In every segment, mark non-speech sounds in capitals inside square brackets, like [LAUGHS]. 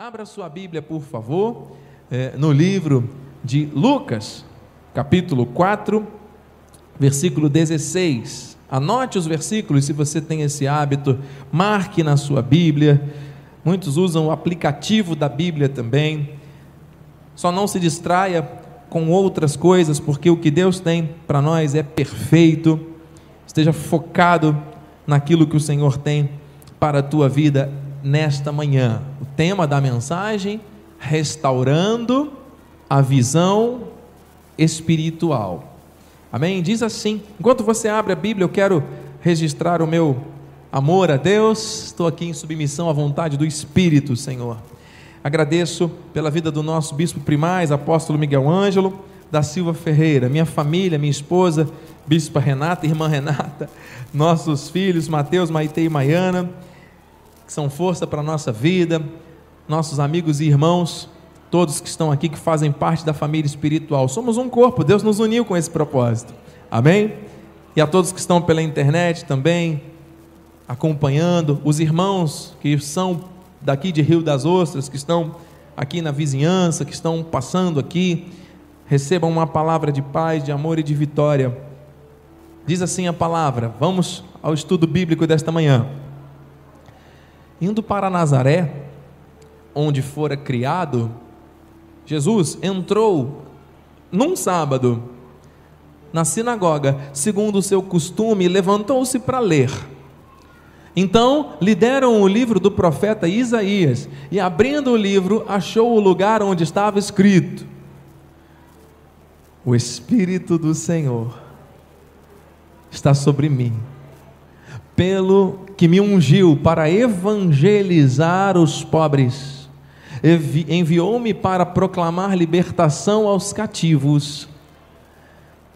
Abra sua Bíblia, por favor, é, no livro de Lucas, capítulo 4, versículo 16. Anote os versículos se você tem esse hábito, marque na sua Bíblia. Muitos usam o aplicativo da Bíblia também. Só não se distraia com outras coisas, porque o que Deus tem para nós é perfeito. Esteja focado naquilo que o Senhor tem para a tua vida nesta manhã. O tema da mensagem: restaurando a visão espiritual. Amém? Diz assim: enquanto você abre a Bíblia, eu quero registrar o meu amor a Deus. Estou aqui em submissão à vontade do Espírito, Senhor. Agradeço pela vida do nosso bispo primaz, apóstolo Miguel Ângelo da Silva Ferreira, minha família, minha esposa, bispa Renata, irmã Renata, [LAUGHS] nossos filhos Mateus, Maite e Maiana que são força para a nossa vida, nossos amigos e irmãos, todos que estão aqui, que fazem parte da família espiritual. Somos um corpo, Deus nos uniu com esse propósito. Amém? E a todos que estão pela internet também, acompanhando, os irmãos que são daqui de Rio das Ostras, que estão aqui na vizinhança, que estão passando aqui, recebam uma palavra de paz, de amor e de vitória. Diz assim a palavra. Vamos ao estudo bíblico desta manhã. Indo para Nazaré, onde fora criado, Jesus entrou num sábado na sinagoga, segundo o seu costume, levantou-se para ler. Então lhe deram o livro do profeta Isaías, e abrindo o livro, achou o lugar onde estava escrito: O Espírito do Senhor está sobre mim pelo que me ungiu para evangelizar os pobres, enviou-me para proclamar libertação aos cativos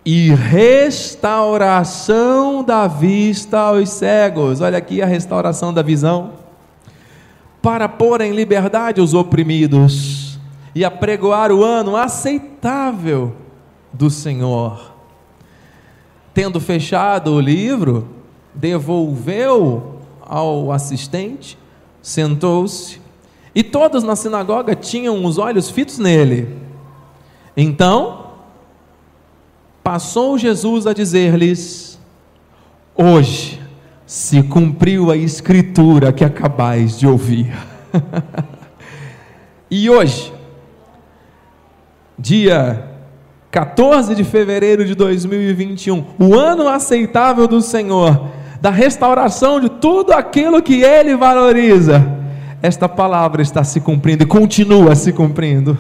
e restauração da vista aos cegos. Olha aqui a restauração da visão. Para pôr em liberdade os oprimidos e apregoar o ano aceitável do Senhor. Tendo fechado o livro, devolveu ao assistente, sentou-se, e todos na sinagoga tinham os olhos fitos nele. Então, passou Jesus a dizer-lhes: Hoje se cumpriu a escritura que acabais de ouvir. [LAUGHS] e hoje, dia 14 de fevereiro de 2021, o ano aceitável do Senhor, da restauração de tudo aquilo que ele valoriza. Esta palavra está se cumprindo e continua se cumprindo,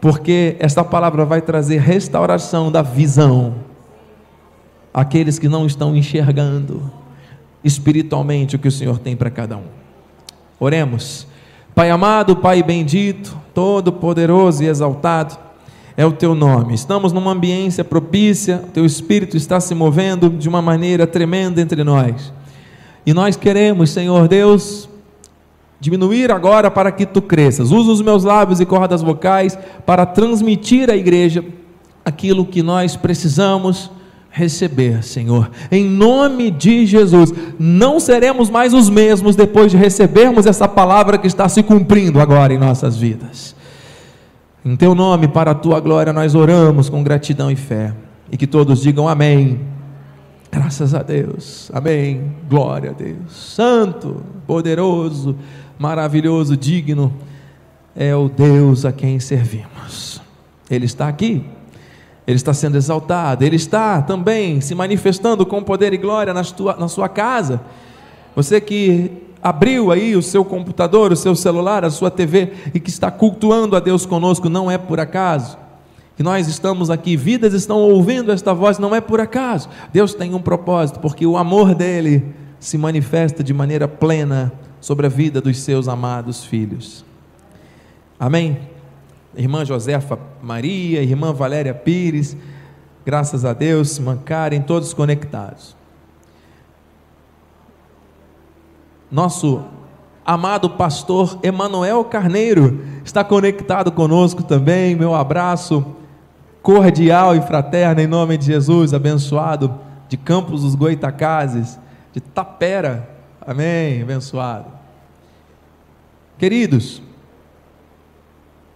porque esta palavra vai trazer restauração da visão àqueles que não estão enxergando espiritualmente o que o Senhor tem para cada um. Oremos. Pai amado, Pai bendito, todo-poderoso e exaltado, é o teu nome. Estamos numa ambiência propícia, o teu espírito está se movendo de uma maneira tremenda entre nós. E nós queremos, Senhor Deus, diminuir agora para que tu cresças. Usa os meus lábios e cordas vocais para transmitir à igreja aquilo que nós precisamos receber, Senhor. Em nome de Jesus, não seremos mais os mesmos depois de recebermos essa palavra que está se cumprindo agora em nossas vidas. Em teu nome, para a tua glória, nós oramos com gratidão e fé. E que todos digam amém. Graças a Deus. Amém. Glória a Deus. Santo, poderoso, maravilhoso, digno é o Deus a quem servimos. Ele está aqui. Ele está sendo exaltado, Ele está também se manifestando com poder e glória na, tua, na sua casa. Você que abriu aí o seu computador, o seu celular, a sua TV e que está cultuando a Deus conosco, não é por acaso. Que nós estamos aqui, vidas estão ouvindo esta voz, não é por acaso. Deus tem um propósito, porque o amor dele se manifesta de maneira plena sobre a vida dos seus amados filhos. Amém? Irmã Josefa Maria, irmã Valéria Pires, graças a Deus, Karen, todos conectados. Nosso amado pastor Emanuel Carneiro está conectado conosco também. Meu abraço cordial e fraterno em nome de Jesus, abençoado de Campos dos Goitacazes, de Tapera. Amém, abençoado. Queridos,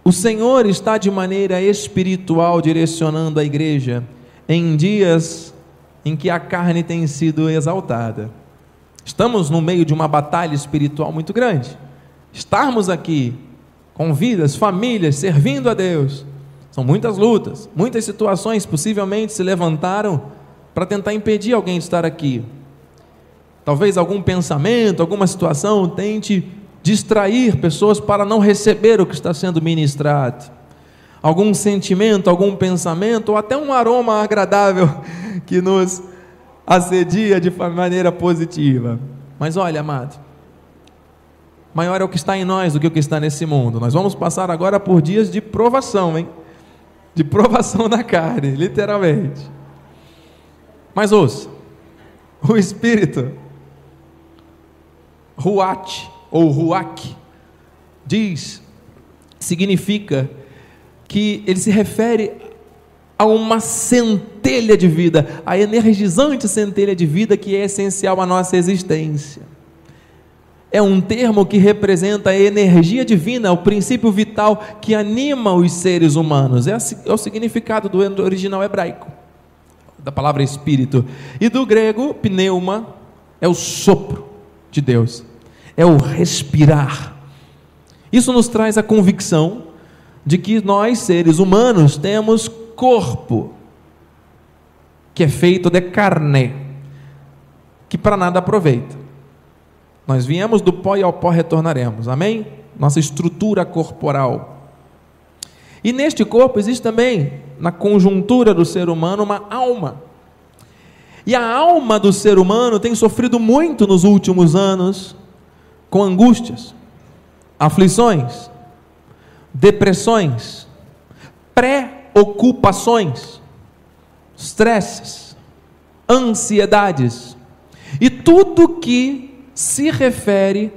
O Senhor está de maneira espiritual direcionando a igreja em dias em que a carne tem sido exaltada. Estamos no meio de uma batalha espiritual muito grande. Estarmos aqui com vidas, famílias, servindo a Deus, são muitas lutas, muitas situações possivelmente se levantaram para tentar impedir alguém de estar aqui. Talvez algum pensamento, alguma situação tente distrair pessoas para não receber o que está sendo ministrado. Algum sentimento, algum pensamento, ou até um aroma agradável [LAUGHS] que nos assedia de maneira positiva. Mas olha, amado, maior é o que está em nós do que o que está nesse mundo. Nós vamos passar agora por dias de provação, hein? De provação na carne, literalmente. Mas ouça, o Espírito, Ruach, ou Ruach, diz, significa que ele se refere a uma centelha de vida, a energizante centelha de vida que é essencial à nossa existência. É um termo que representa a energia divina, o princípio vital que anima os seres humanos. É, é o significado do original hebraico, da palavra espírito. E do grego, pneuma, é o sopro de Deus é o respirar. Isso nos traz a convicção de que nós, seres humanos, temos corpo, que é feito de carne, que para nada aproveita. Nós viemos do pó e ao pó retornaremos, amém? Nossa estrutura corporal. E neste corpo existe também, na conjuntura do ser humano, uma alma. E a alma do ser humano tem sofrido muito nos últimos anos com angústias, aflições, depressões, preocupações, estresses, ansiedades e tudo que se refere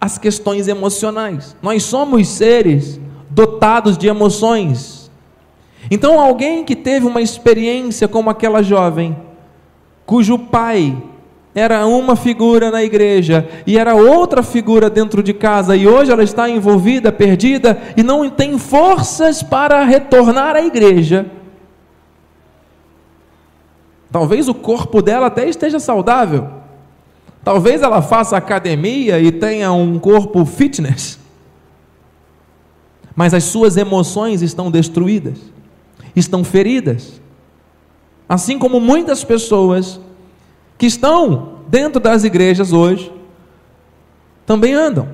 às questões emocionais. Nós somos seres dotados de emoções. Então, alguém que teve uma experiência como aquela jovem, cujo pai era uma figura na igreja e era outra figura dentro de casa, e hoje ela está envolvida, perdida e não tem forças para retornar à igreja. Talvez o corpo dela até esteja saudável, talvez ela faça academia e tenha um corpo fitness, mas as suas emoções estão destruídas, estão feridas, assim como muitas pessoas que estão dentro das igrejas hoje também andam.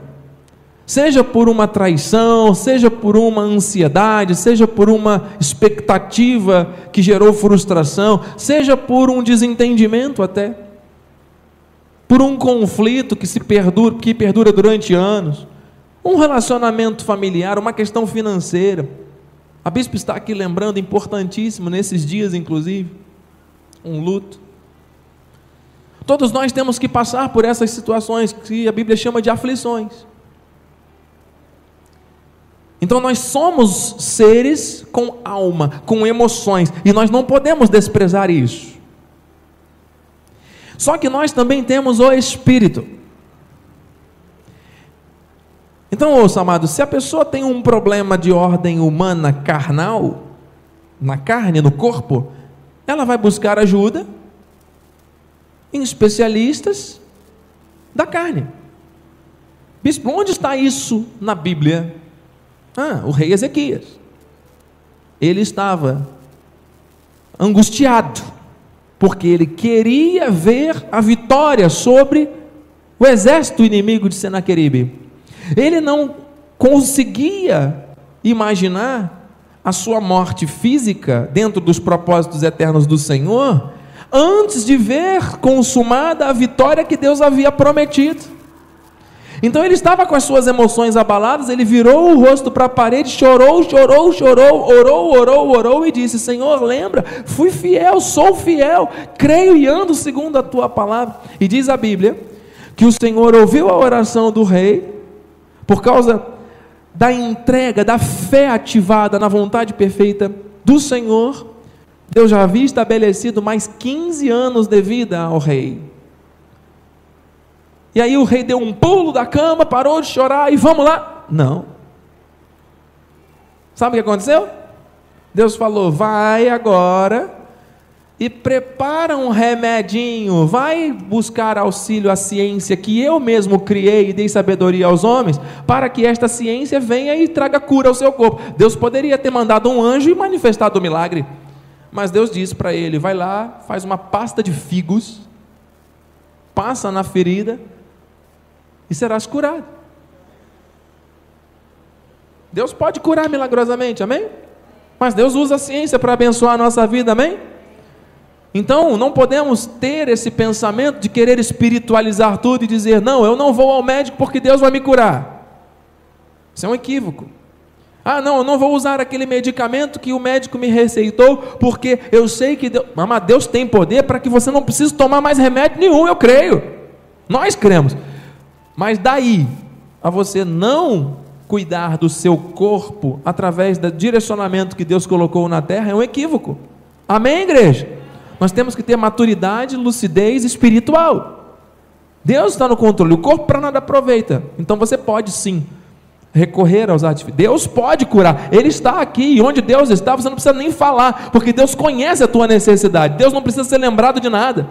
Seja por uma traição, seja por uma ansiedade, seja por uma expectativa que gerou frustração, seja por um desentendimento até, por um conflito que se perdura, que perdura durante anos, um relacionamento familiar, uma questão financeira. A bispo está aqui lembrando, importantíssimo nesses dias, inclusive, um luto. Todos nós temos que passar por essas situações que a Bíblia chama de aflições. Então nós somos seres com alma, com emoções, e nós não podemos desprezar isso. Só que nós também temos o espírito. Então, ouça, amado, se a pessoa tem um problema de ordem humana carnal, na carne, no corpo, ela vai buscar ajuda em especialistas da carne. Bispo, onde está isso na Bíblia? Ah, o rei Ezequias. Ele estava angustiado, porque ele queria ver a vitória sobre o exército inimigo de Senaqueribe. Ele não conseguia imaginar a sua morte física dentro dos propósitos eternos do Senhor, antes de ver consumada a vitória que Deus havia prometido. Então ele estava com as suas emoções abaladas, ele virou o rosto para a parede, chorou, chorou, chorou, orou, orou, orou e disse: Senhor, lembra, fui fiel, sou fiel, creio e ando segundo a tua palavra. E diz a Bíblia que o Senhor ouviu a oração do rei, por causa da entrega, da fé ativada na vontade perfeita do Senhor, Deus já havia estabelecido mais 15 anos de vida ao rei. E aí o rei deu um pulo da cama, parou de chorar e vamos lá. Não. Sabe o que aconteceu? Deus falou: vai agora e prepara um remedinho, vai buscar auxílio à ciência que eu mesmo criei e dei sabedoria aos homens, para que esta ciência venha e traga cura ao seu corpo. Deus poderia ter mandado um anjo e manifestado o milagre, mas Deus disse para ele: vai lá, faz uma pasta de figos, passa na ferida e serás curado. Deus pode curar milagrosamente, amém? Mas Deus usa a ciência para abençoar a nossa vida, amém? Então, não podemos ter esse pensamento de querer espiritualizar tudo e dizer, não, eu não vou ao médico porque Deus vai me curar. Isso é um equívoco. Ah, não, eu não vou usar aquele medicamento que o médico me receitou, porque eu sei que Deus, mas Deus tem poder para que você não precise tomar mais remédio nenhum, eu creio. Nós cremos. Mas daí a você não cuidar do seu corpo através do direcionamento que Deus colocou na terra é um equívoco. Amém, igreja? Nós temos que ter maturidade, lucidez espiritual. Deus está no controle, o corpo para nada aproveita. Então você pode sim recorrer aos artifícios. Deus pode curar, Ele está aqui, e onde Deus está, você não precisa nem falar, porque Deus conhece a tua necessidade, Deus não precisa ser lembrado de nada.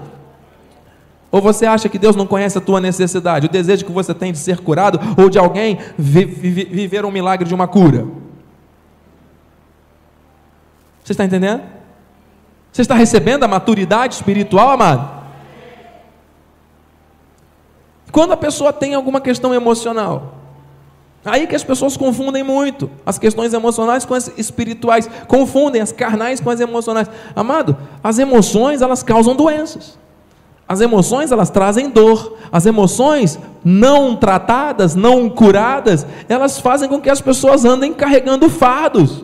Ou você acha que Deus não conhece a tua necessidade, o desejo que você tem de ser curado, ou de alguém vi vi viver um milagre de uma cura? Você está entendendo? Você está recebendo a maturidade espiritual, amado? Quando a pessoa tem alguma questão emocional, aí que as pessoas confundem muito as questões emocionais com as espirituais, confundem as carnais com as emocionais. Amado, as emoções elas causam doenças. As emoções elas trazem dor. As emoções não tratadas, não curadas, elas fazem com que as pessoas andem carregando fardos.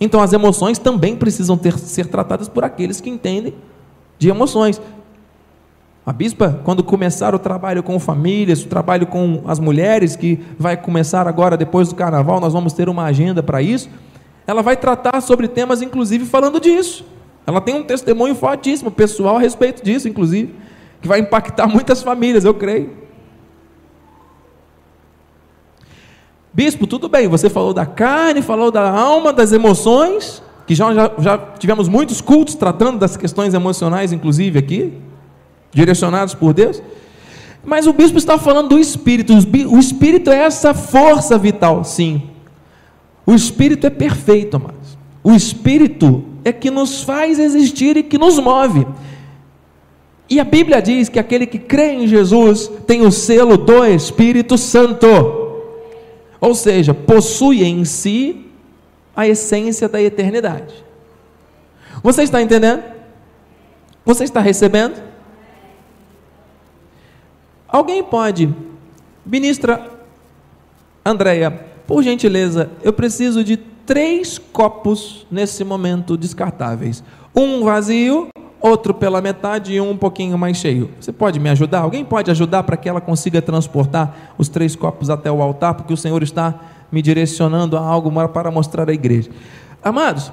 Então as emoções também precisam ter, ser tratadas por aqueles que entendem de emoções. A bispa, quando começar o trabalho com famílias, o trabalho com as mulheres, que vai começar agora depois do carnaval, nós vamos ter uma agenda para isso, ela vai tratar sobre temas, inclusive falando disso. Ela tem um testemunho fortíssimo, pessoal, a respeito disso, inclusive, que vai impactar muitas famílias, eu creio. Bispo, tudo bem, você falou da carne, falou da alma, das emoções, que já, já, já tivemos muitos cultos tratando das questões emocionais, inclusive aqui, direcionados por Deus. Mas o bispo está falando do espírito. O espírito é essa força vital, sim. O espírito é perfeito, amados. O espírito é que nos faz existir e que nos move. E a Bíblia diz que aquele que crê em Jesus tem o selo do Espírito Santo. Ou seja, possui em si a essência da eternidade. Você está entendendo? Você está recebendo? Alguém pode, ministra Andréia, por gentileza, eu preciso de três copos nesse momento descartáveis: um vazio, outro pela metade e um um pouquinho mais cheio. Você pode me ajudar? Alguém pode ajudar para que ela consiga transportar os três copos até o altar, porque o Senhor está me direcionando a algo para mostrar à igreja. Amados,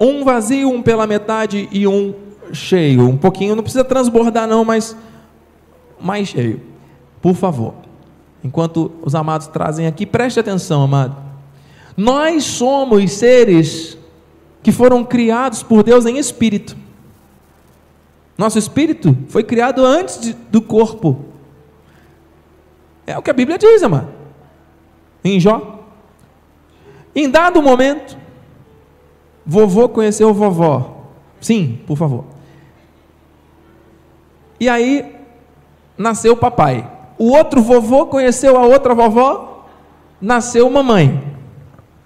um vazio, um pela metade e um cheio. Um pouquinho, não precisa transbordar, não, mas mais cheio. Por favor. Enquanto os amados trazem aqui, preste atenção, amado. Nós somos seres que foram criados por Deus em espírito. Nosso espírito foi criado antes de, do corpo. É o que a Bíblia diz, amado. Em Jó. Em dado momento, vovô conheceu vovó. Sim, por favor. E aí nasceu o papai. O outro vovô conheceu a outra vovó, nasceu mamãe.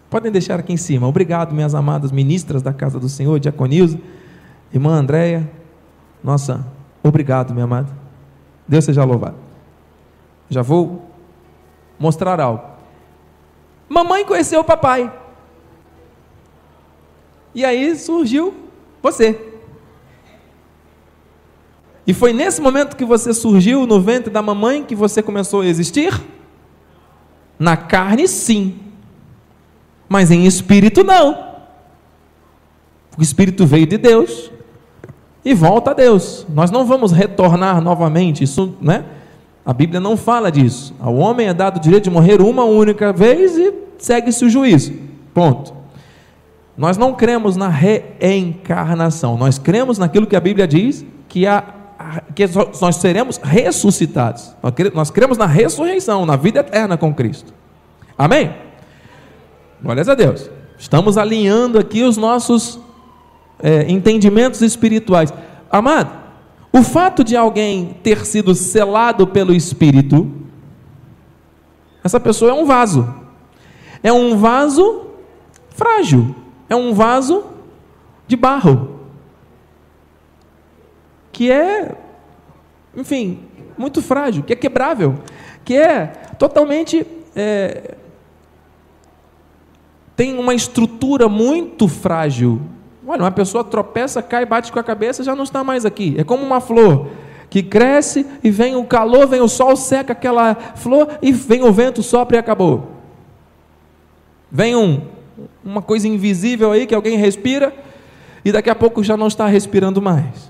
Podem deixar aqui em cima. Obrigado, minhas amadas ministras da casa do Senhor, Diaconilza, irmã Andréia. Nossa, obrigado, minha amada. Deus seja louvado. Já vou mostrar algo. Mamãe conheceu o papai. E aí surgiu você. E foi nesse momento que você surgiu no ventre da mamãe que você começou a existir? Na carne, sim mas em espírito não. O espírito veio de Deus e volta a Deus. Nós não vamos retornar novamente, isso, né? A Bíblia não fala disso. Ao homem é dado o direito de morrer uma única vez e segue-se o juízo. Ponto. Nós não cremos na reencarnação, nós cremos naquilo que a Bíblia diz, que, a, que nós seremos ressuscitados. Nós cremos na ressurreição, na vida eterna com Cristo. Amém? Glórias a Deus. Estamos alinhando aqui os nossos é, entendimentos espirituais. Amado, o fato de alguém ter sido selado pelo Espírito, essa pessoa é um vaso. É um vaso frágil. É um vaso de barro. Que é, enfim, muito frágil, que é quebrável, que é totalmente. É, tem uma estrutura muito frágil. Olha, uma pessoa tropeça, cai, bate com a cabeça, já não está mais aqui. É como uma flor que cresce e vem o calor, vem o sol, seca aquela flor e vem o vento, sopra e acabou. Vem um, uma coisa invisível aí que alguém respira e daqui a pouco já não está respirando mais.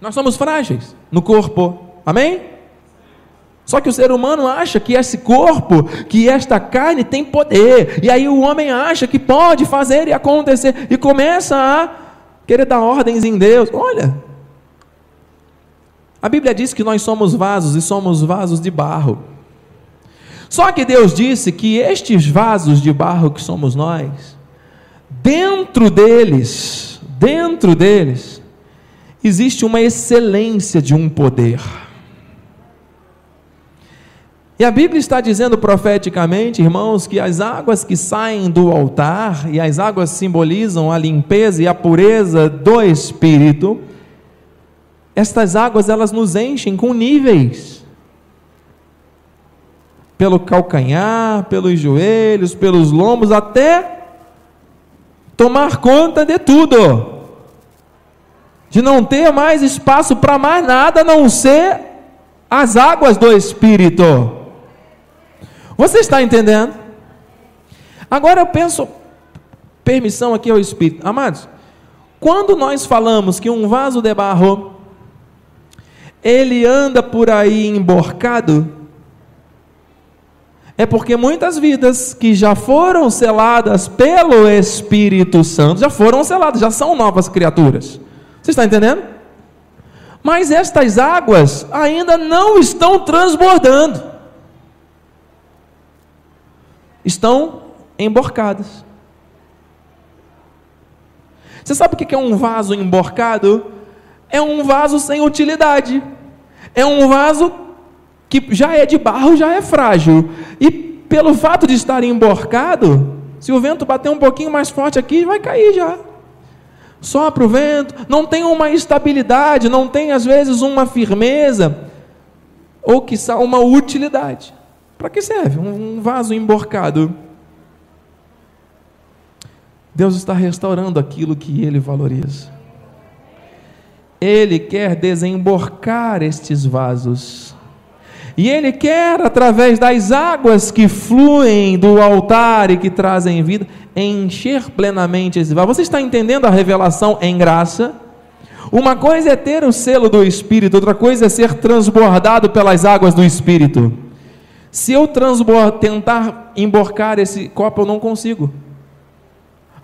Nós somos frágeis no corpo, amém? Só que o ser humano acha que esse corpo, que esta carne tem poder, e aí o homem acha que pode fazer e acontecer, e começa a querer dar ordens em Deus. Olha, a Bíblia diz que nós somos vasos e somos vasos de barro. Só que Deus disse que estes vasos de barro que somos nós, dentro deles, dentro deles, existe uma excelência de um poder. E a Bíblia está dizendo profeticamente, irmãos, que as águas que saem do altar, e as águas simbolizam a limpeza e a pureza do Espírito, estas águas elas nos enchem com níveis pelo calcanhar, pelos joelhos, pelos lombos, até tomar conta de tudo. De não ter mais espaço para mais nada a não ser as águas do Espírito. Você está entendendo? Agora eu penso, permissão aqui ao Espírito. Amados, quando nós falamos que um vaso de barro, ele anda por aí emborcado, é porque muitas vidas que já foram seladas pelo Espírito Santo, já foram seladas, já são novas criaturas. Você está entendendo? Mas estas águas ainda não estão transbordando. Estão emborcadas. Você sabe o que é um vaso emborcado? É um vaso sem utilidade. É um vaso que já é de barro, já é frágil. E pelo fato de estar emborcado, se o vento bater um pouquinho mais forte aqui, vai cair já. Sopra o vento, não tem uma estabilidade, não tem às vezes uma firmeza, ou que uma utilidade. Para que serve um vaso emborcado? Deus está restaurando aquilo que ele valoriza. Ele quer desemborcar estes vasos e Ele quer, através das águas que fluem do altar e que trazem vida, encher plenamente esse vaso. Você está entendendo a revelação em graça? Uma coisa é ter o selo do Espírito, outra coisa é ser transbordado pelas águas do Espírito. Se eu tentar emborcar esse copo, eu não consigo.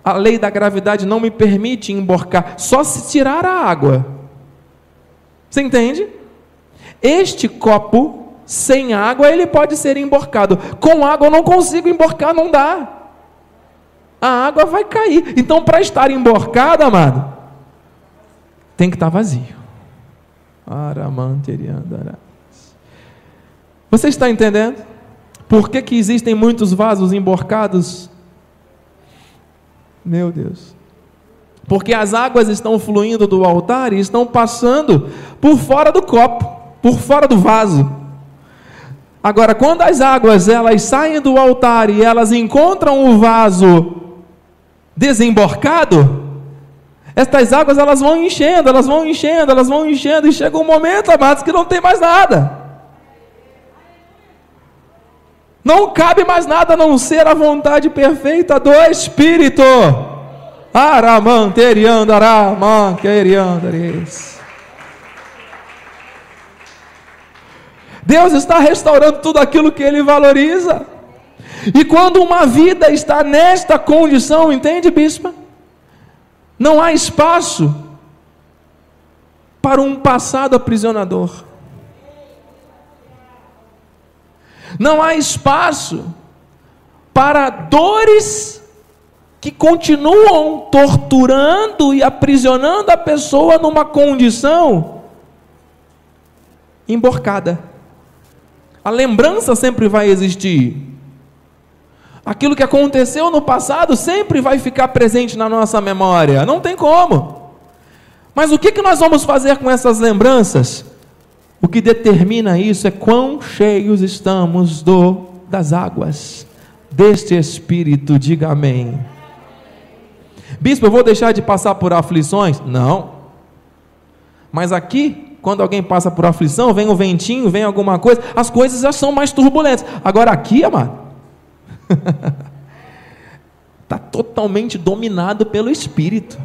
A lei da gravidade não me permite emborcar, só se tirar a água. Você entende? Este copo sem água ele pode ser emborcado. Com água eu não consigo emborcar, não dá. A água vai cair. Então, para estar emborcado, amado, tem que estar vazio. Você está entendendo? Por que, que existem muitos vasos emborcados? Meu Deus. Porque as águas estão fluindo do altar e estão passando por fora do copo, por fora do vaso. Agora, quando as águas elas saem do altar e elas encontram o vaso desemborcado, estas águas elas vão enchendo, elas vão enchendo, elas vão enchendo, e chega um momento, amados, que não tem mais nada. Não cabe mais nada a não ser a vontade perfeita do Espírito. Aramanteriandaramankeriandaris. Deus está restaurando tudo aquilo que Ele valoriza. E quando uma vida está nesta condição, entende, bispa? Não há espaço para um passado aprisionador. Não há espaço para dores que continuam torturando e aprisionando a pessoa numa condição emborcada. A lembrança sempre vai existir. Aquilo que aconteceu no passado sempre vai ficar presente na nossa memória. Não tem como. Mas o que, que nós vamos fazer com essas lembranças? O que determina isso é quão cheios estamos do das águas deste espírito, diga amém. Bispo, eu vou deixar de passar por aflições? Não. Mas aqui, quando alguém passa por aflição, vem um ventinho, vem alguma coisa, as coisas já são mais turbulentas. Agora aqui, amado, está [LAUGHS] totalmente dominado pelo Espírito.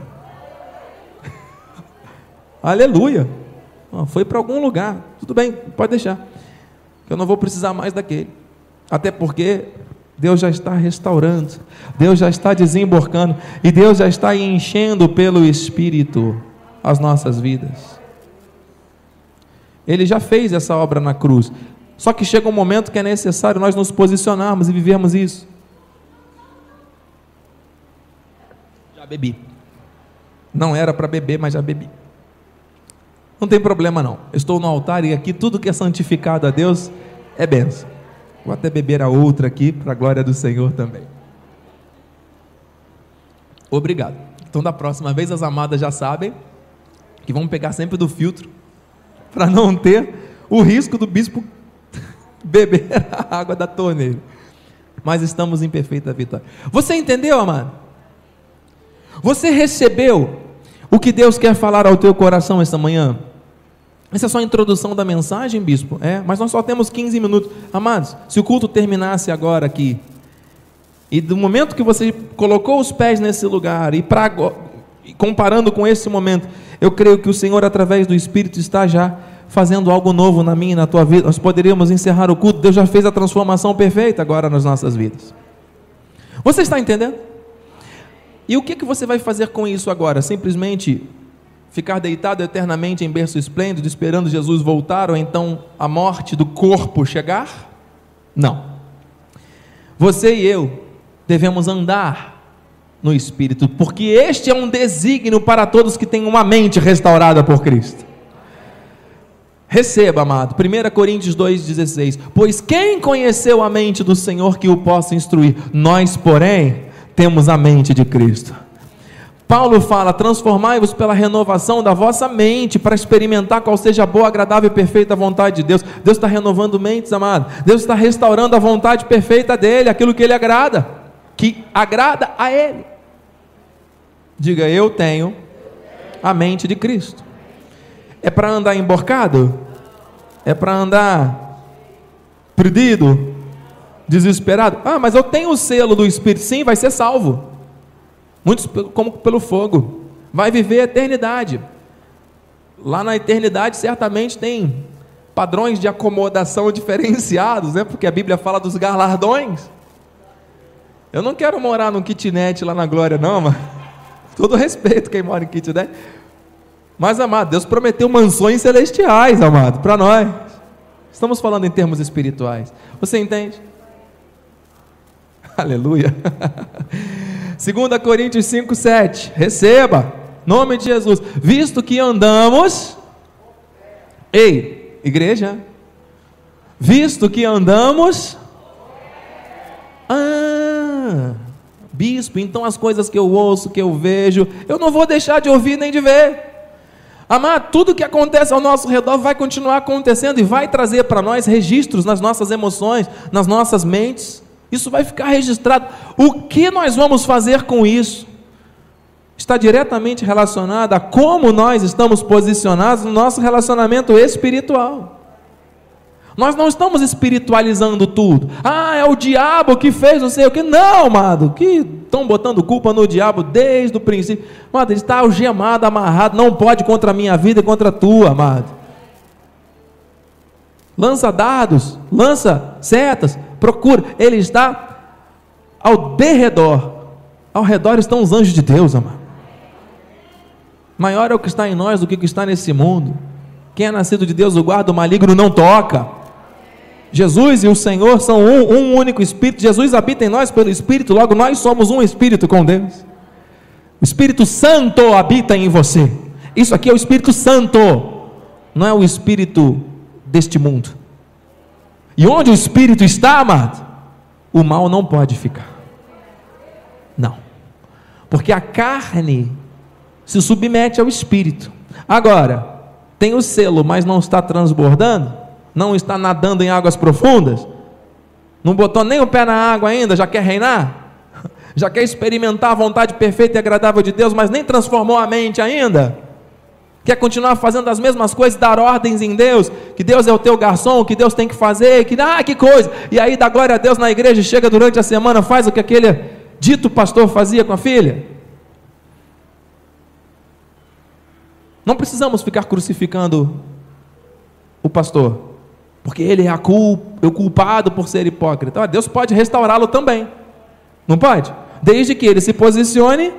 [LAUGHS] Aleluia. Foi para algum lugar. Tudo bem, pode deixar. Eu não vou precisar mais daquele. Até porque Deus já está restaurando, Deus já está desemborcando e Deus já está enchendo pelo Espírito as nossas vidas. Ele já fez essa obra na cruz. Só que chega um momento que é necessário nós nos posicionarmos e vivermos isso. Já bebi. Não era para beber, mas já bebi. Não tem problema não. estou no altar e aqui tudo que é santificado a Deus é benção. Vou até beber a outra aqui, para a glória do Senhor também. Obrigado. Então, da próxima vez, as amadas já sabem que vão pegar sempre do filtro, para não ter o risco do bispo [LAUGHS] beber a água da torneira. Mas estamos em perfeita vitória. Você entendeu, amado? Você recebeu o que Deus quer falar ao teu coração esta manhã? Essa é só a introdução da mensagem, bispo? É, mas nós só temos 15 minutos. Amados, se o culto terminasse agora aqui, e do momento que você colocou os pés nesse lugar, e pra, comparando com esse momento, eu creio que o Senhor, através do Espírito, está já fazendo algo novo na minha e na tua vida. Nós poderíamos encerrar o culto, Deus já fez a transformação perfeita agora nas nossas vidas. Você está entendendo? E o que, que você vai fazer com isso agora? Simplesmente ficar deitado eternamente em berço esplêndido, esperando Jesus voltar ou então a morte do corpo chegar? Não. Você e eu devemos andar no Espírito, porque este é um desígnio para todos que têm uma mente restaurada por Cristo. Receba, amado, 1 Coríntios 2,16: Pois quem conheceu a mente do Senhor que o possa instruir? Nós, porém, temos a mente de Cristo. Paulo fala: transformai-vos pela renovação da vossa mente, para experimentar qual seja a boa, agradável e perfeita vontade de Deus. Deus está renovando mentes, amado. Deus está restaurando a vontade perfeita dele, aquilo que ele agrada, que agrada a ele. Diga, eu tenho a mente de Cristo. É para andar emborcado? É para andar perdido? Desesperado? Ah, mas eu tenho o selo do Espírito. Sim, vai ser salvo muitos como pelo fogo, vai viver a eternidade. Lá na eternidade certamente tem padrões de acomodação [LAUGHS] diferenciados, né? Porque a Bíblia fala dos galardões. Eu não quero morar num kitnet lá na glória, não, mas todo respeito quem mora em kitnet. Mas, amado, Deus prometeu mansões celestiais, amado, para nós. Estamos falando em termos espirituais. Você entende? [LAUGHS] Aleluia. [LAUGHS] 2 Coríntios 5, 7. Receba, nome de Jesus. Visto que andamos. Ei, igreja. Visto que andamos. Ah, bispo, então as coisas que eu ouço, que eu vejo, eu não vou deixar de ouvir nem de ver. Amar, tudo que acontece ao nosso redor vai continuar acontecendo e vai trazer para nós registros nas nossas emoções, nas nossas mentes. Isso vai ficar registrado. O que nós vamos fazer com isso? Está diretamente relacionado a como nós estamos posicionados no nosso relacionamento espiritual. Nós não estamos espiritualizando tudo. Ah, é o diabo que fez não sei o que. Não, amado, que estão botando culpa no diabo desde o princípio. Amado, ele está algemado, amarrado, não pode contra a minha vida e contra a tua, amado. lança dados, lança setas, procura. Ele está ao derredor. Ao redor estão os anjos de Deus, amado. Maior é o que está em nós do que o que está nesse mundo. Quem é nascido de Deus, o guarda, o maligno não toca. Jesus e o Senhor são um, um único Espírito. Jesus habita em nós pelo Espírito, logo nós somos um Espírito com Deus. O Espírito Santo habita em você. Isso aqui é o Espírito Santo, não é o Espírito deste mundo. E onde o Espírito está, amado, o mal não pode ficar. Não. Porque a carne se submete ao Espírito. Agora, tem o selo, mas não está transbordando, não está nadando em águas profundas, não botou nem o pé na água ainda, já quer reinar, [LAUGHS] já quer experimentar a vontade perfeita e agradável de Deus, mas nem transformou a mente ainda. Quer continuar fazendo as mesmas coisas, dar ordens em Deus, que Deus é o teu garçom, que Deus tem que fazer, que ah, que coisa. E aí dá glória a Deus na igreja, chega durante a semana, faz o que aquele dito pastor fazia com a filha. Não precisamos ficar crucificando o pastor, porque ele é o culpado por ser hipócrita. Deus pode restaurá-lo também, não pode? Desde que ele se posicione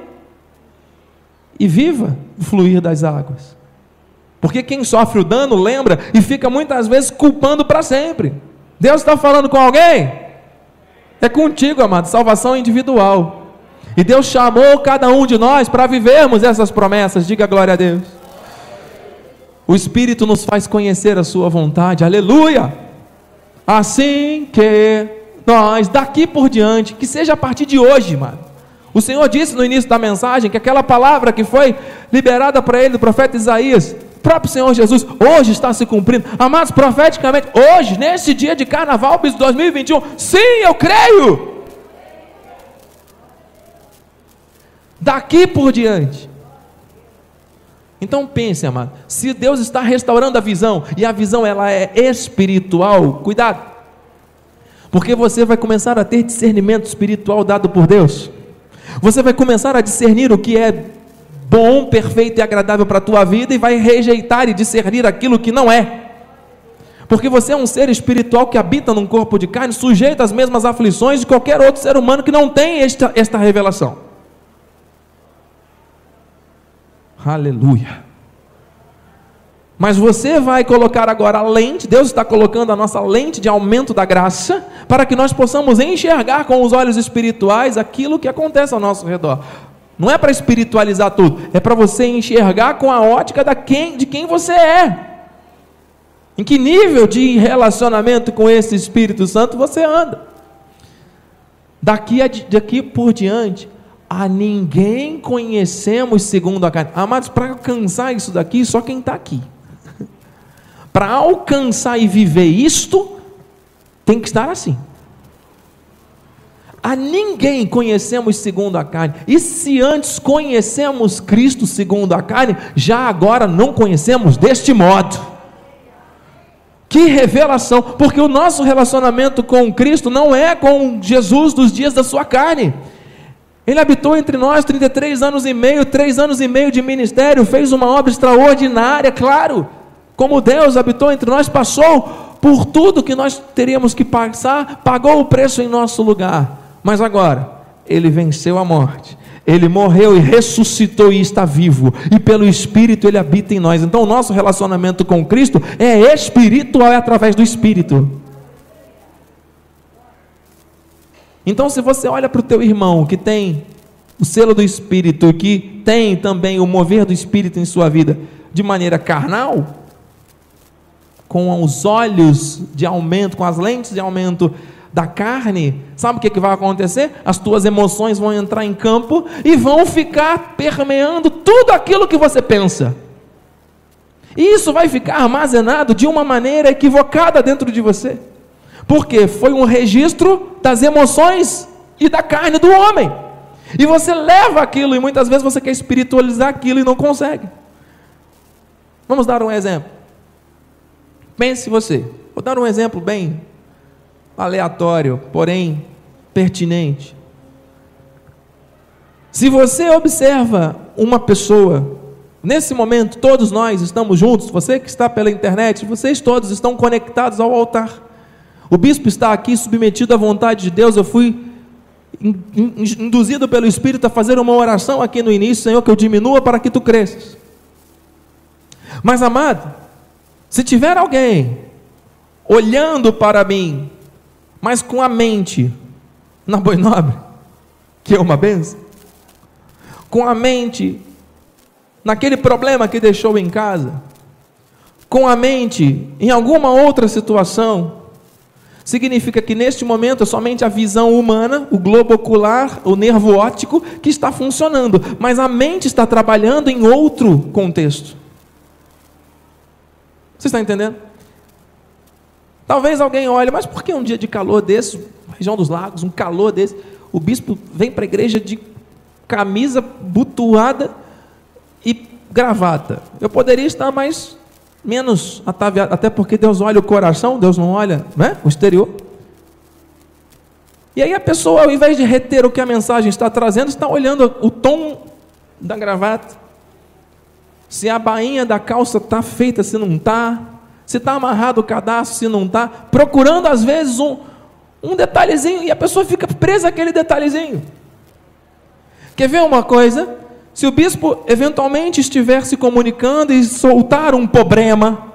e viva o fluir das águas. Porque quem sofre o dano lembra e fica muitas vezes culpando para sempre. Deus está falando com alguém? É contigo, amado, salvação individual. E Deus chamou cada um de nós para vivermos essas promessas. Diga glória a Deus. O Espírito nos faz conhecer a Sua vontade, aleluia! Assim que nós, daqui por diante, que seja a partir de hoje, mano. O Senhor disse no início da mensagem que aquela palavra que foi liberada para ele do profeta Isaías, o próprio Senhor Jesus, hoje está se cumprindo. Amados, profeticamente, hoje, nesse dia de carnaval de 2021, sim, eu creio. Daqui por diante, então pense, amado, se Deus está restaurando a visão e a visão ela é espiritual, cuidado. Porque você vai começar a ter discernimento espiritual dado por Deus. Você vai começar a discernir o que é bom, perfeito e agradável para a tua vida e vai rejeitar e discernir aquilo que não é. Porque você é um ser espiritual que habita num corpo de carne, sujeito às mesmas aflições de qualquer outro ser humano que não tem esta, esta revelação. Aleluia. Mas você vai colocar agora a lente, Deus está colocando a nossa lente de aumento da graça, para que nós possamos enxergar com os olhos espirituais aquilo que acontece ao nosso redor. Não é para espiritualizar tudo, é para você enxergar com a ótica da quem, de quem você é. Em que nível de relacionamento com esse Espírito Santo você anda? Daqui, daqui por diante, a ninguém conhecemos segundo a carne. Amados, para alcançar isso daqui, só quem está aqui. [LAUGHS] para alcançar e viver isto, tem que estar assim. A ninguém conhecemos segundo a carne. E se antes conhecemos Cristo segundo a carne, já agora não conhecemos deste modo. Que revelação! Porque o nosso relacionamento com Cristo não é com Jesus dos dias da sua carne. Ele habitou entre nós 33 anos e meio, três anos e meio de ministério, fez uma obra extraordinária, claro. Como Deus habitou entre nós, passou por tudo que nós teríamos que passar, pagou o preço em nosso lugar. Mas agora, ele venceu a morte. Ele morreu e ressuscitou e está vivo, e pelo Espírito ele habita em nós. Então, o nosso relacionamento com Cristo é espiritual, é através do Espírito. Então, se você olha para o teu irmão que tem o selo do Espírito, que tem também o mover do Espírito em sua vida de maneira carnal, com os olhos de aumento, com as lentes de aumento da carne, sabe o que, que vai acontecer? As tuas emoções vão entrar em campo e vão ficar permeando tudo aquilo que você pensa. E isso vai ficar armazenado de uma maneira equivocada dentro de você. Porque foi um registro das emoções e da carne do homem. E você leva aquilo e muitas vezes você quer espiritualizar aquilo e não consegue. Vamos dar um exemplo. Pense você. Vou dar um exemplo bem aleatório, porém pertinente. Se você observa uma pessoa Nesse momento, todos nós estamos juntos, você que está pela internet, vocês todos estão conectados ao altar. O bispo está aqui submetido à vontade de Deus. Eu fui induzido pelo Espírito a fazer uma oração aqui no início, Senhor, que eu diminua para que tu cresças. Mas amado, se tiver alguém olhando para mim, mas com a mente na boi nobre, que é uma benção, com a mente naquele problema que deixou em casa, com a mente em alguma outra situação, significa que neste momento é somente a visão humana, o globo ocular, o nervo óptico que está funcionando, mas a mente está trabalhando em outro contexto. Você está entendendo? Talvez alguém olhe, mas por que um dia de calor desse, região dos lagos, um calor desse, o bispo vem para a igreja de camisa butuada e gravata? Eu poderia estar mais menos ataviado, até porque Deus olha o coração, Deus não olha né, o exterior. E aí a pessoa, ao invés de reter o que a mensagem está trazendo, está olhando o tom da gravata, se a bainha da calça está feita, se não está, se está amarrado o cadastro, se não está, procurando às vezes um, um detalhezinho, e a pessoa fica presa àquele detalhezinho. Quer ver uma coisa? Se o bispo eventualmente estiver se comunicando e soltar um problema,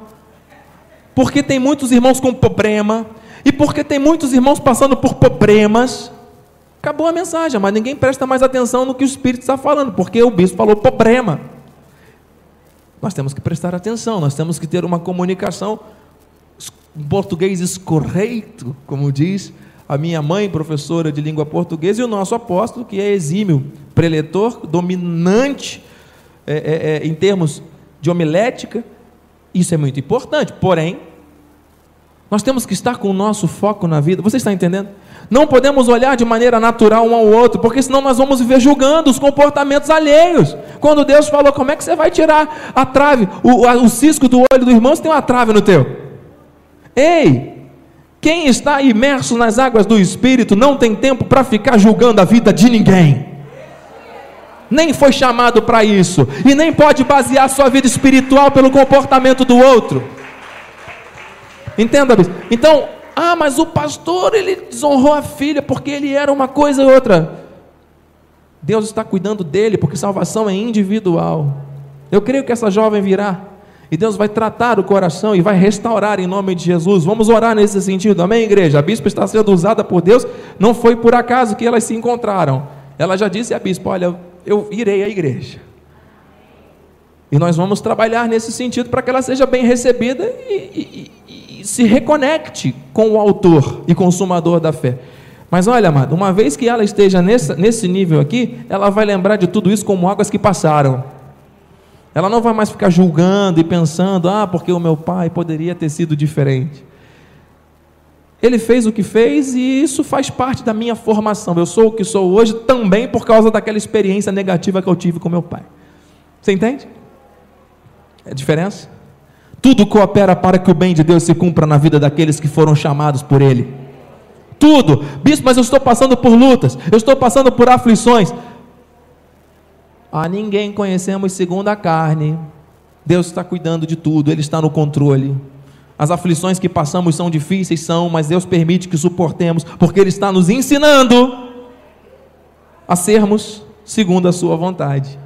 porque tem muitos irmãos com problema, e porque tem muitos irmãos passando por problemas, acabou a mensagem, mas ninguém presta mais atenção no que o Espírito está falando, porque o bispo falou problema. Nós temos que prestar atenção, nós temos que ter uma comunicação em português escorreito, como diz a minha mãe, professora de língua portuguesa, e o nosso apóstolo, que é exímio, preletor, dominante é, é, é, em termos de homilética. Isso é muito importante, porém, nós temos que estar com o nosso foco na vida. Você está entendendo? Não podemos olhar de maneira natural um ao outro, porque senão nós vamos viver julgando os comportamentos alheios. Quando Deus falou, como é que você vai tirar a trave, o, o cisco do olho do irmão, se tem uma trave no teu? Ei, quem está imerso nas águas do Espírito não tem tempo para ficar julgando a vida de ninguém. Nem foi chamado para isso, e nem pode basear sua vida espiritual pelo comportamento do outro. Entenda, então ah, mas o pastor ele desonrou a filha porque ele era uma coisa e outra. Deus está cuidando dele porque salvação é individual. Eu creio que essa jovem virá e Deus vai tratar o coração e vai restaurar em nome de Jesus. Vamos orar nesse sentido, amém, igreja? A bispa está sendo usada por Deus, não foi por acaso que elas se encontraram. Ela já disse à bispa: Olha, eu irei à igreja. E nós vamos trabalhar nesse sentido para que ela seja bem recebida e, e, se reconecte com o autor e consumador da fé. Mas olha, amado, uma vez que ela esteja nesse nível aqui, ela vai lembrar de tudo isso como águas que passaram. Ela não vai mais ficar julgando e pensando, ah, porque o meu pai poderia ter sido diferente. Ele fez o que fez e isso faz parte da minha formação. Eu sou o que sou hoje também por causa daquela experiência negativa que eu tive com meu pai. Você entende? É a diferença? Tudo coopera para que o bem de Deus se cumpra na vida daqueles que foram chamados por Ele. Tudo, bispo, mas eu estou passando por lutas, eu estou passando por aflições. A ninguém conhecemos segundo a carne. Deus está cuidando de tudo, Ele está no controle. As aflições que passamos são difíceis, são, mas Deus permite que suportemos, porque Ele está nos ensinando a sermos segundo a Sua vontade.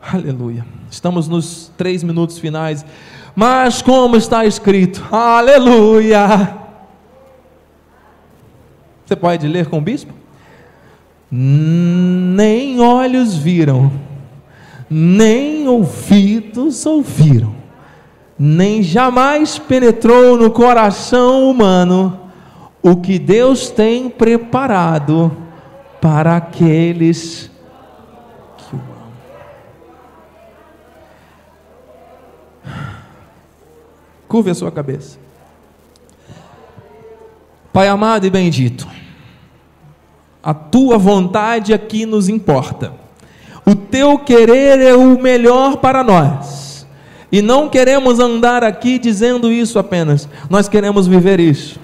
Aleluia. Estamos nos três minutos finais. Mas como está escrito, aleluia. Você pode ler com o bispo? Nem olhos viram, nem ouvidos ouviram, nem jamais penetrou no coração humano o que Deus tem preparado para aqueles Curve a sua cabeça. Pai amado e bendito, a tua vontade aqui nos importa. O teu querer é o melhor para nós. E não queremos andar aqui dizendo isso apenas, nós queremos viver isso.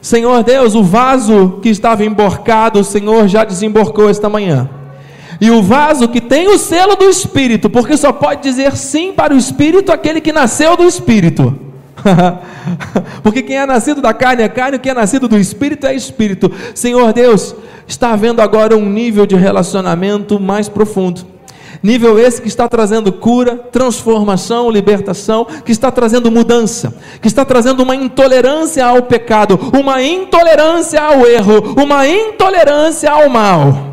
Senhor Deus, o vaso que estava emborcado, o Senhor já desemborcou esta manhã. E o vaso que tem o selo do Espírito, porque só pode dizer sim para o Espírito aquele que nasceu do Espírito. [LAUGHS] porque quem é nascido da carne é carne, quem é nascido do Espírito é Espírito. Senhor Deus, está havendo agora um nível de relacionamento mais profundo. Nível esse que está trazendo cura, transformação, libertação, que está trazendo mudança, que está trazendo uma intolerância ao pecado, uma intolerância ao erro, uma intolerância ao mal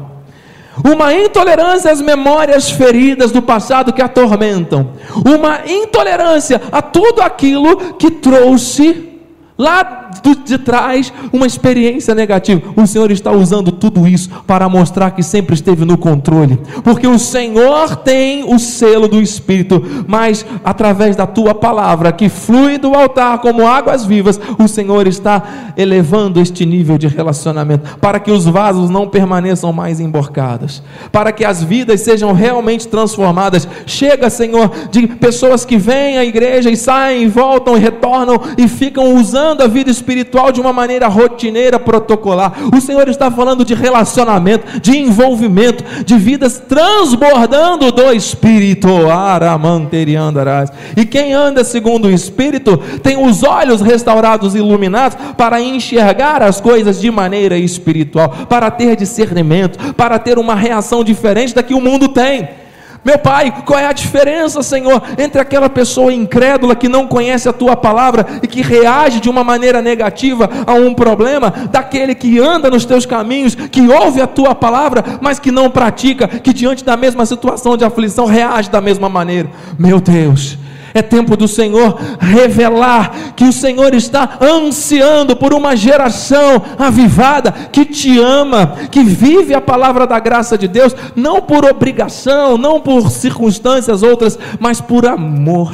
uma intolerância às memórias feridas do passado que atormentam, uma intolerância a tudo aquilo que trouxe lá de trás uma experiência negativa. O Senhor está usando tudo isso para mostrar que sempre esteve no controle, porque o Senhor tem o selo do Espírito, mas através da tua palavra que flui do altar como águas vivas, o Senhor está elevando este nível de relacionamento para que os vasos não permaneçam mais emborcados, para que as vidas sejam realmente transformadas. Chega, Senhor, de pessoas que vêm à igreja e saem, voltam e retornam e ficam usando a vida espiritual espiritual de uma maneira rotineira, protocolar. O Senhor está falando de relacionamento, de envolvimento, de vidas transbordando do Espírito. E quem anda segundo o Espírito tem os olhos restaurados e iluminados para enxergar as coisas de maneira espiritual, para ter discernimento, para ter uma reação diferente da que o mundo tem. Meu Pai, qual é a diferença, Senhor, entre aquela pessoa incrédula que não conhece a tua palavra e que reage de uma maneira negativa a um problema, daquele que anda nos teus caminhos, que ouve a tua palavra, mas que não pratica, que diante da mesma situação de aflição reage da mesma maneira? Meu Deus, é tempo do Senhor revelar que o Senhor está ansiando por uma geração avivada que te ama, que vive a palavra da graça de Deus, não por obrigação, não por circunstâncias outras, mas por amor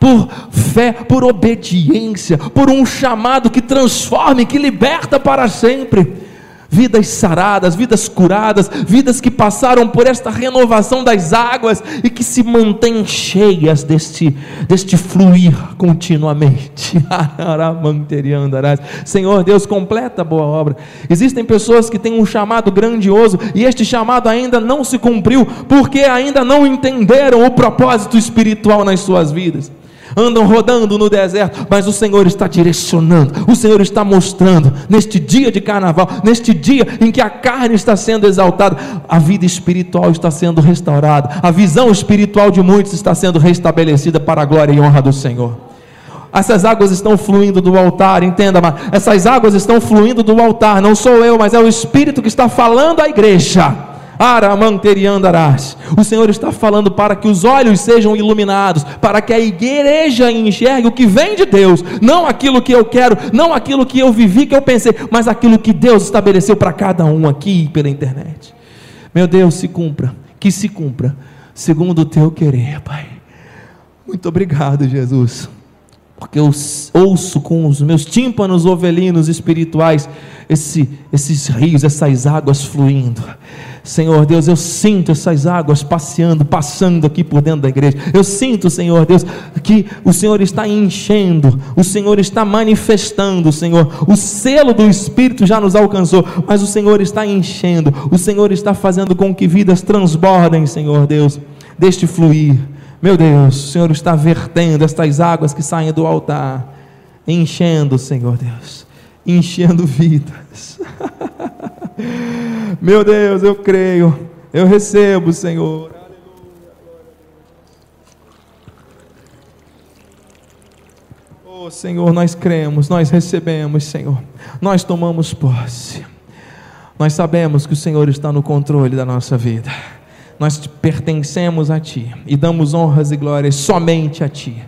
por fé, por obediência, por um chamado que transforma e que liberta para sempre vidas saradas, vidas curadas, vidas que passaram por esta renovação das águas e que se mantêm cheias deste, deste fluir continuamente. [LAUGHS] Senhor Deus, completa a boa obra. Existem pessoas que têm um chamado grandioso e este chamado ainda não se cumpriu porque ainda não entenderam o propósito espiritual nas suas vidas andam rodando no deserto, mas o Senhor está direcionando, o Senhor está mostrando, neste dia de carnaval, neste dia em que a carne está sendo exaltada, a vida espiritual está sendo restaurada, a visão espiritual de muitos está sendo restabelecida para a glória e honra do Senhor. Essas águas estão fluindo do altar, entenda, mas essas águas estão fluindo do altar, não sou eu, mas é o Espírito que está falando à igreja. Aramanteriandarás. O Senhor está falando para que os olhos sejam iluminados, para que a igreja enxergue o que vem de Deus, não aquilo que eu quero, não aquilo que eu vivi, que eu pensei, mas aquilo que Deus estabeleceu para cada um aqui pela internet. Meu Deus, se cumpra, que se cumpra, segundo o teu querer, Pai. Muito obrigado, Jesus porque eu ouço com os meus tímpanos ovelinos espirituais esse, esses rios, essas águas fluindo. Senhor Deus, eu sinto essas águas passeando, passando aqui por dentro da igreja. Eu sinto, Senhor Deus, que o Senhor está enchendo, o Senhor está manifestando, Senhor. O selo do Espírito já nos alcançou, mas o Senhor está enchendo, o Senhor está fazendo com que vidas transbordem, Senhor Deus, deste fluir. Meu Deus, o Senhor está vertendo estas águas que saem do altar, enchendo, Senhor Deus, enchendo vidas. [LAUGHS] Meu Deus, eu creio, eu recebo, Senhor. Oh, Senhor, nós cremos, nós recebemos, Senhor. Nós tomamos posse. Nós sabemos que o Senhor está no controle da nossa vida. Nós pertencemos a Ti e damos honras e glórias somente a Ti.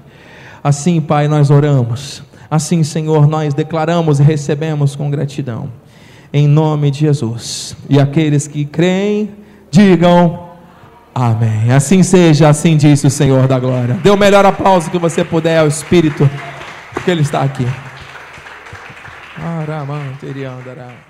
Assim, Pai, nós oramos. Assim, Senhor, nós declaramos e recebemos com gratidão em nome de Jesus. E aqueles que creem, digam amém. Assim seja, assim disse o Senhor da glória. Dê o melhor aplauso que você puder ao Espírito, porque Ele está aqui. Aramanteriandará.